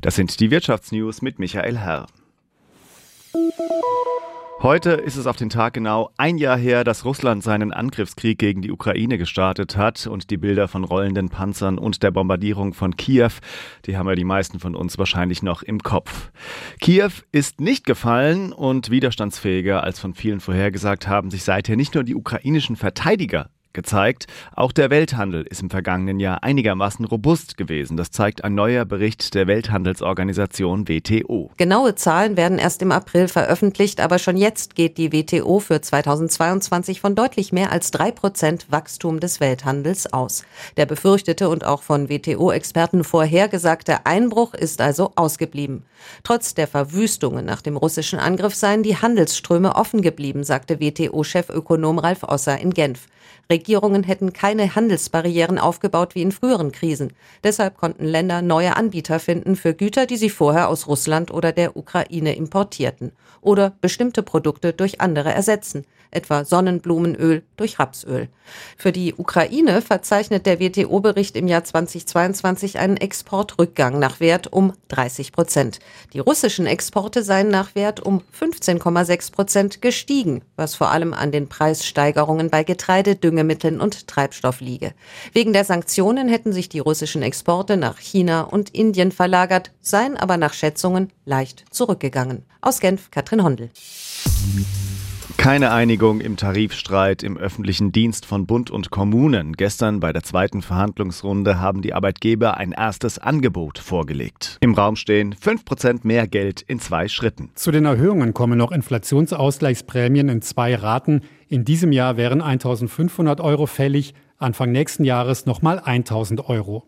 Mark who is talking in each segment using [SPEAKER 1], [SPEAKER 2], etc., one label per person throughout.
[SPEAKER 1] Das sind die Wirtschaftsnews mit Michael Herr. Heute ist es auf den Tag genau ein Jahr her, dass Russland seinen Angriffskrieg gegen die Ukraine gestartet hat und die Bilder von rollenden Panzern und der Bombardierung von Kiew, die haben ja die meisten von uns wahrscheinlich noch im Kopf. Kiew ist nicht gefallen und widerstandsfähiger als von vielen vorhergesagt haben sich seither nicht nur die ukrainischen Verteidiger gezeigt. Auch der Welthandel ist im vergangenen Jahr einigermaßen robust gewesen. Das zeigt ein neuer Bericht der Welthandelsorganisation WTO.
[SPEAKER 2] Genaue Zahlen werden erst im April veröffentlicht, aber schon jetzt geht die WTO für 2022 von deutlich mehr als drei Prozent Wachstum des Welthandels aus. Der befürchtete und auch von WTO-Experten vorhergesagte Einbruch ist also ausgeblieben. Trotz der Verwüstungen nach dem russischen Angriff seien die Handelsströme offen geblieben, sagte WTO-Chefökonom Ralf Osser in Genf. Regierungen hätten keine Handelsbarrieren aufgebaut wie in früheren Krisen. Deshalb konnten Länder neue Anbieter finden für Güter, die sie vorher aus Russland oder der Ukraine importierten. Oder bestimmte Produkte durch andere ersetzen etwa Sonnenblumenöl durch Rapsöl. Für die Ukraine verzeichnet der WTO-Bericht im Jahr 2022 einen Exportrückgang nach Wert um 30 Prozent. Die russischen Exporte seien nach Wert um 15,6 Prozent gestiegen, was vor allem an den Preissteigerungen bei Getreide, Düngemitteln und Treibstoff liege. Wegen der Sanktionen hätten sich die russischen Exporte nach China und Indien verlagert, seien aber nach Schätzungen leicht zurückgegangen. Aus Genf, Katrin Hondel.
[SPEAKER 1] Keine Einigung im Tarifstreit im öffentlichen Dienst von Bund und Kommunen. Gestern bei der zweiten Verhandlungsrunde haben die Arbeitgeber ein erstes Angebot vorgelegt. Im Raum stehen 5% mehr Geld in zwei Schritten.
[SPEAKER 3] Zu den Erhöhungen kommen noch Inflationsausgleichsprämien in zwei Raten. In diesem Jahr wären 1500 Euro fällig, Anfang nächsten Jahres nochmal 1000 Euro.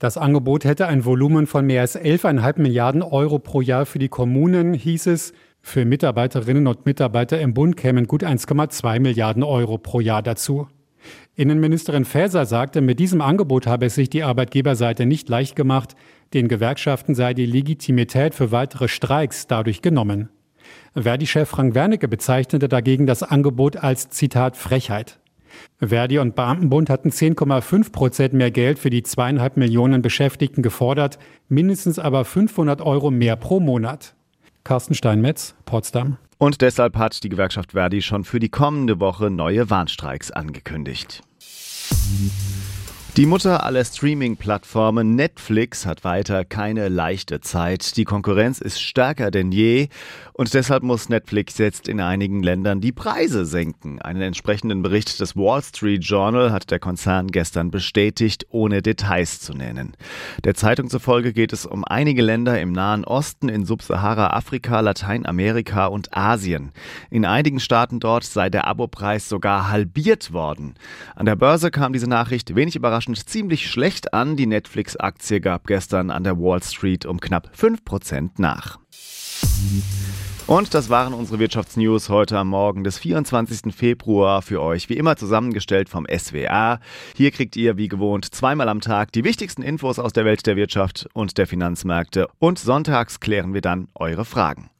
[SPEAKER 3] Das Angebot hätte ein Volumen von mehr als 11,5 Milliarden Euro pro Jahr für die Kommunen, hieß es. Für Mitarbeiterinnen und Mitarbeiter im Bund kämen gut 1,2 Milliarden Euro pro Jahr dazu. Innenministerin Faeser sagte, mit diesem Angebot habe es sich die Arbeitgeberseite nicht leicht gemacht, den Gewerkschaften sei die Legitimität für weitere Streiks dadurch genommen. Verdi-Chef Frank Wernicke bezeichnete dagegen das Angebot als Zitat Frechheit. Verdi und Beamtenbund hatten 10,5 Prozent mehr Geld für die zweieinhalb Millionen Beschäftigten gefordert, mindestens aber 500 Euro mehr pro Monat. Carsten Steinmetz, Potsdam.
[SPEAKER 1] Und deshalb hat die Gewerkschaft Verdi schon für die kommende Woche neue Warnstreiks angekündigt. Die Mutter aller Streaming-Plattformen Netflix hat weiter keine leichte Zeit. Die Konkurrenz ist stärker denn je und deshalb muss Netflix jetzt in einigen Ländern die Preise senken. Einen entsprechenden Bericht des Wall Street Journal hat der Konzern gestern bestätigt, ohne Details zu nennen. Der Zeitung zufolge geht es um einige Länder im Nahen Osten, in Subsahara-Afrika, Lateinamerika und Asien. In einigen Staaten dort sei der Abopreis sogar halbiert worden. An der Börse kam diese Nachricht wenig überraschend überraschend ziemlich schlecht an. Die Netflix-Aktie gab gestern an der Wall Street um knapp 5% nach. Und das waren unsere Wirtschaftsnews heute am Morgen des 24. Februar für euch, wie immer zusammengestellt vom SWA. Hier kriegt ihr wie gewohnt zweimal am Tag die wichtigsten Infos aus der Welt der Wirtschaft und der Finanzmärkte und sonntags klären wir dann eure Fragen.